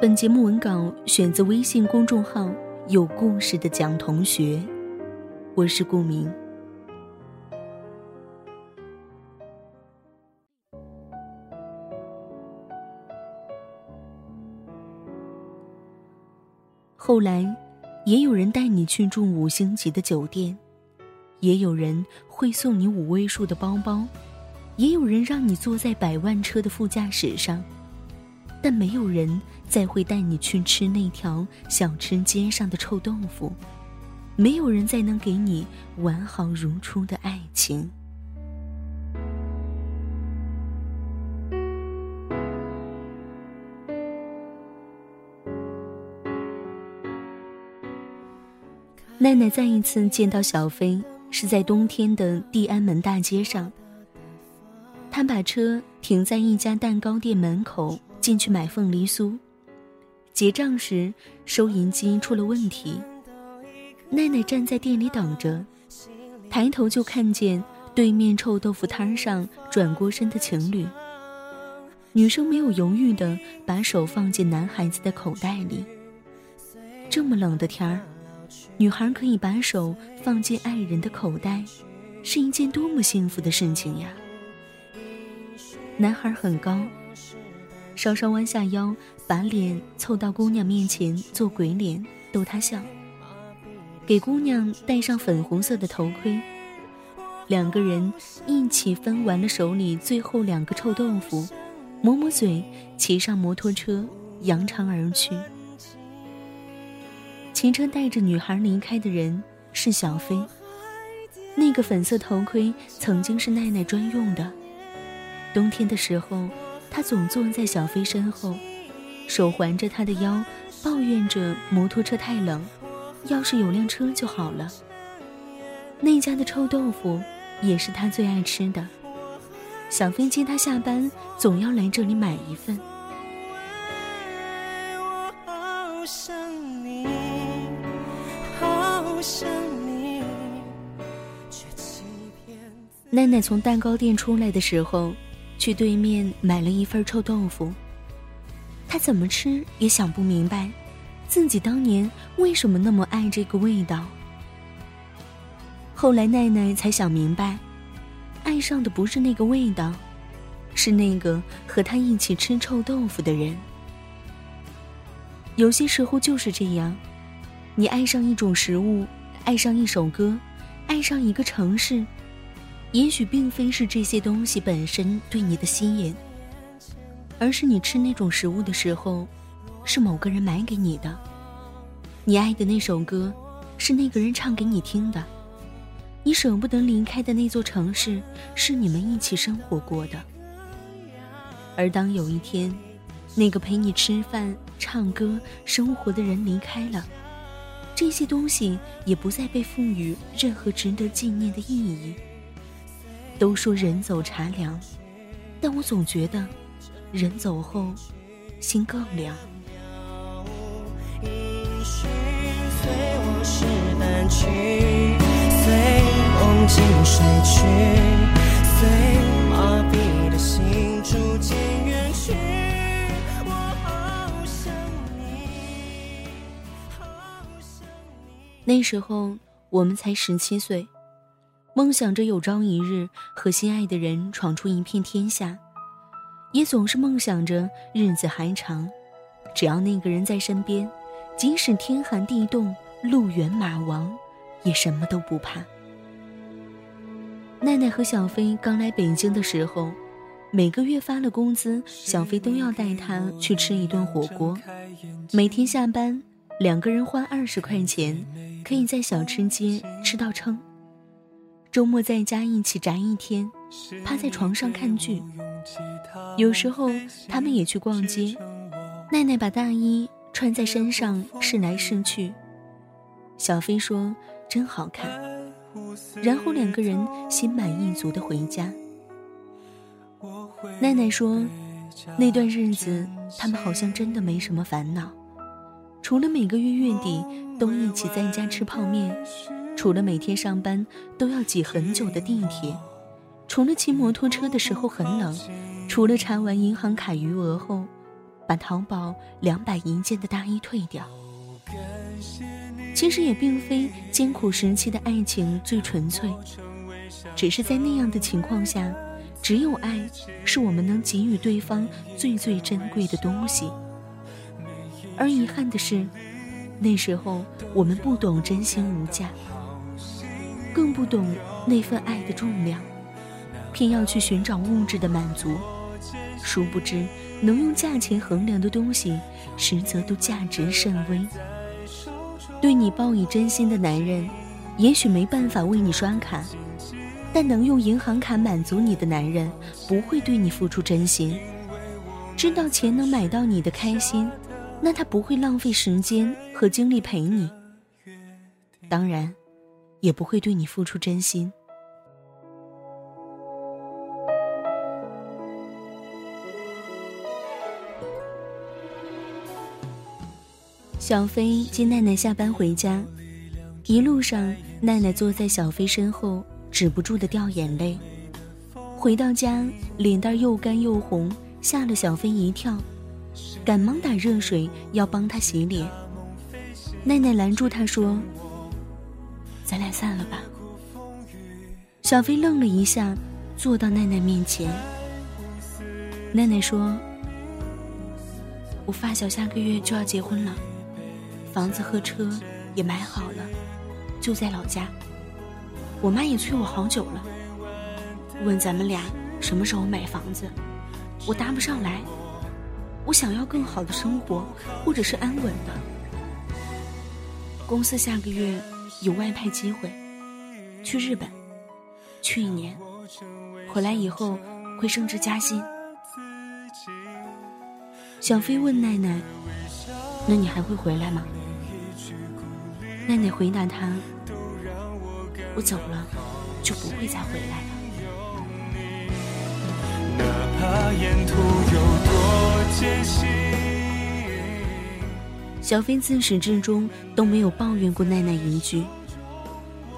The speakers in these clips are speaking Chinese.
本节目文稿选自微信公众号“有故事的蒋同学”，我是顾明。后来，也有人带你去住五星级的酒店，也有人会送你五位数的包包，也有人让你坐在百万车的副驾驶上。但没有人再会带你去吃那条小吃街上的臭豆腐，没有人再能给你完好如初的爱情。奈奈再一次见到小飞，是在冬天的地安门大街上。他把车停在一家蛋糕店门口。进去买凤梨酥，结账时收银机出了问题。奈奈站在店里等着，抬头就看见对面臭豆腐摊上转过身的情侣。女生没有犹豫的把手放进男孩子的口袋里。这么冷的天儿，女孩可以把手放进爱人的口袋，是一件多么幸福的事情呀！男孩很高。稍稍弯下腰，把脸凑到姑娘面前做鬼脸，逗她笑。给姑娘戴上粉红色的头盔。两个人一起分完了手里最后两个臭豆腐，抹抹嘴，骑上摩托车扬长而去。骑车带着女孩离开的人是小飞。那个粉色头盔曾经是奈奈专用的，冬天的时候。他总坐在小飞身后，手环着他的腰，抱怨着摩托车太冷，要是有辆车就好了。那家的臭豆腐也是他最爱吃的，小飞接他下班总要来这里买一份。奈奈从蛋糕店出来的时候。去对面买了一份臭豆腐。他怎么吃也想不明白，自己当年为什么那么爱这个味道。后来奈奈才想明白，爱上的不是那个味道，是那个和他一起吃臭豆腐的人。有些时候就是这样，你爱上一种食物，爱上一首歌，爱上一个城市。也许并非是这些东西本身对你的吸引，而是你吃那种食物的时候，是某个人买给你的；你爱的那首歌，是那个人唱给你听的；你舍不得离开的那座城市，是你们一起生活过的。而当有一天，那个陪你吃饭、唱歌、生活的人离开了，这些东西也不再被赋予任何值得纪念的意义。都说人走茶凉，但我总觉得，人走后，心更凉。那时候我们才十七岁。梦想着有朝一日和心爱的人闯出一片天下，也总是梦想着日子还长，只要那个人在身边，即使天寒地冻、路远马亡，也什么都不怕。奈奈和小飞刚来北京的时候，每个月发了工资，小飞都要带她去吃一顿火锅。每天下班，两个人花二十块钱，可以在小吃街吃到撑。周末在家一起宅一天，趴在床上看剧。有时候他们也去逛街，奈奈把大衣穿在身上试来试去。小飞说：“真好看。”然后两个人心满意足的回家。奈奈说：“那段日子，他们好像真的没什么烦恼，除了每个月月底都一起在家吃泡面，除了每天上班都要挤很久的地铁，除了骑摩托车的时候很冷，除了查完银行卡余额后，把淘宝两百一件的大衣退掉。其实也并非艰苦时期的爱情最纯粹，只是在那样的情况下。”只有爱，是我们能给予对方最最珍贵的东西。而遗憾的是，那时候我们不懂真心无价，更不懂那份爱的重量，偏要去寻找物质的满足。殊不知，能用价钱衡量的东西，实则都价值甚微。对你报以真心的男人，也许没办法为你刷卡。但能用银行卡满足你的男人，不会对你付出真心。知道钱能买到你的开心，那他不会浪费时间和精力陪你。当然，也不会对你付出真心。小飞接奈奈下班回家，一路上，奈奈坐在小飞身后。止不住的掉眼泪，回到家脸蛋又干又红，吓了小飞一跳，赶忙打热水要帮他洗脸。奈奈拦住他说：“咱俩散了吧。”小飞愣了一下，坐到奈奈面前。奈奈说：“我发小下个月就要结婚了，房子和车也买好了，就在老家。”我妈也催我好久了，问咱们俩什么时候买房子，我答不上来。我想要更好的生活，或者是安稳的。公司下个月有外派机会，去日本，去一年，回来以后会升职加薪。小飞问奈奈：“那你还会回来吗？”奈奈回答他。我走了，就不会再回来了。小飞自始至终都没有抱怨过奈奈一句。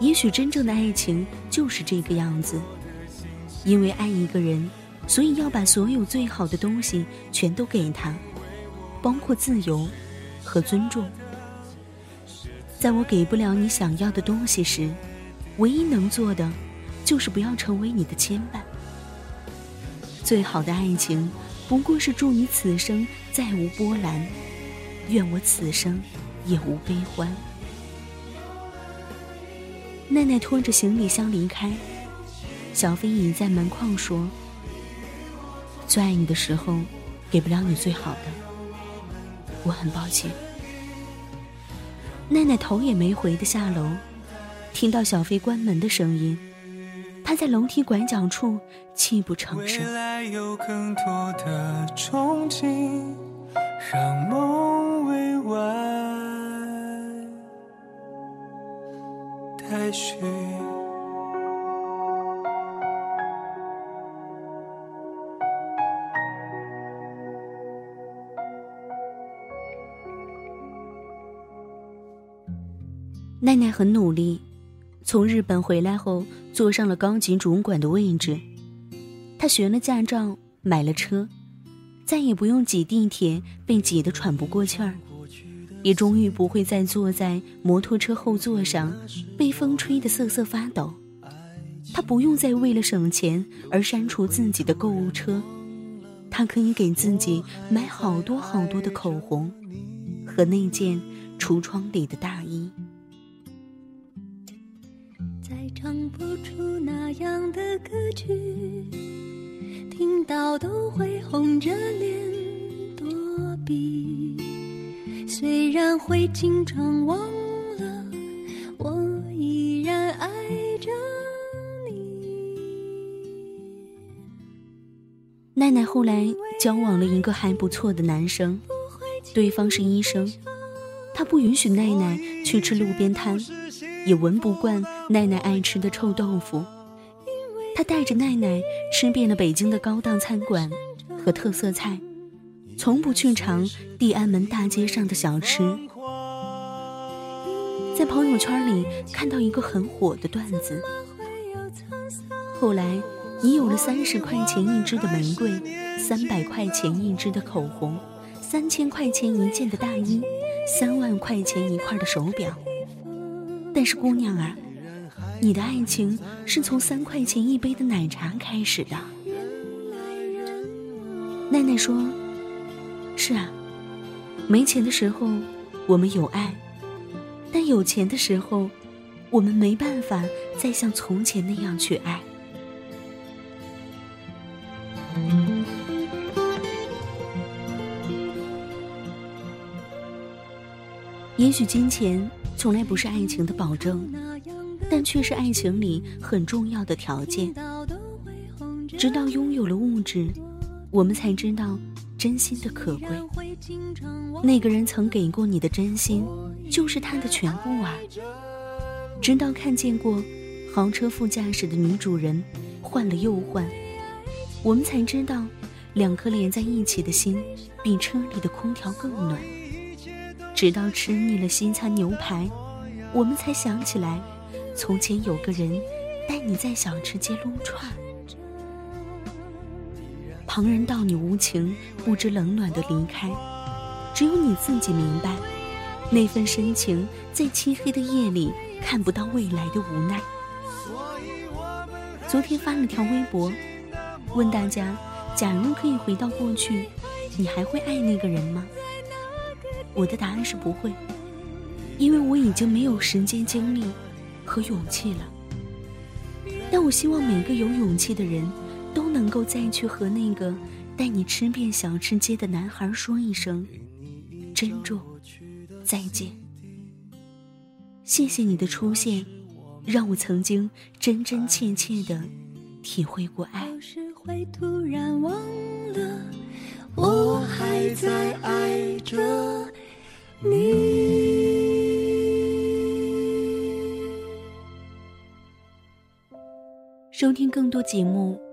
也许真正的爱情就是这个样子，因为爱一个人，所以要把所有最好的东西全都给他，包括自由和尊重。在我给不了你想要的东西时。唯一能做的，就是不要成为你的牵绊。最好的爱情，不过是祝你此生再无波澜，愿我此生也无悲欢。奈奈拖着行李箱离开，小飞倚在门框说：“最爱你的时候，给不了你最好的，我很抱歉。”奈奈头也没回的下楼。听到小飞关门的声音，他在楼梯拐角处泣不成声。奈奈很努力。从日本回来后，坐上了高级主管的位置。她学了驾照，买了车，再也不用挤地铁被挤得喘不过气儿，也终于不会再坐在摩托车后座上被风吹得瑟瑟发抖。他不用再为了省钱而删除自己的购物车，他可以给自己买好多好多的口红，和那件橱窗里的大衣。再唱不出那样的歌曲，听到都会红着脸然会经常忘了，我依然爱着你。奈奈后来交往了一个还不错的男生，对方是医生，他不允许奈奈去吃路边摊，也闻不惯奈奈爱吃的臭豆腐。他带着奈奈吃遍了北京的高档餐馆和特色菜。从不去尝地安门大街上的小吃。在朋友圈里看到一个很火的段子。后来，你有了三十块钱一支的玫瑰，三百块钱一支的口红，三千块钱一件的大衣，三万块钱一块的手表。但是，姑娘啊。你的爱情是从三块钱一杯的奶茶开始的。奈奈说：“是啊，没钱的时候我们有爱，但有钱的时候，我们没办法再像从前那样去爱。也许金钱从来不是爱情的保证。”但却是爱情里很重要的条件。直到拥有了物质，我们才知道真心的可贵。那个人曾给过你的真心，就是他的全部啊。直到看见过豪车副驾驶的女主人换了又换，我们才知道两颗连在一起的心比车里的空调更暖。直到吃腻了西餐牛排，我们才想起来。从前有个人带你在小吃街撸串，旁人道你无情，不知冷暖的离开，只有你自己明白，那份深情在漆黑的夜里看不到未来的无奈。昨天发了条微博，问大家：假如可以回到过去，你还会爱那个人吗？我的答案是不会，因为我已经没有时间精力。和勇气了，但我希望每个有勇气的人能够再去和那个带你吃遍小吃街的男孩说一声珍重再见。谢谢你的出现，让我曾经真真切切的体会过爱。我还在爱着你。收听更多节目，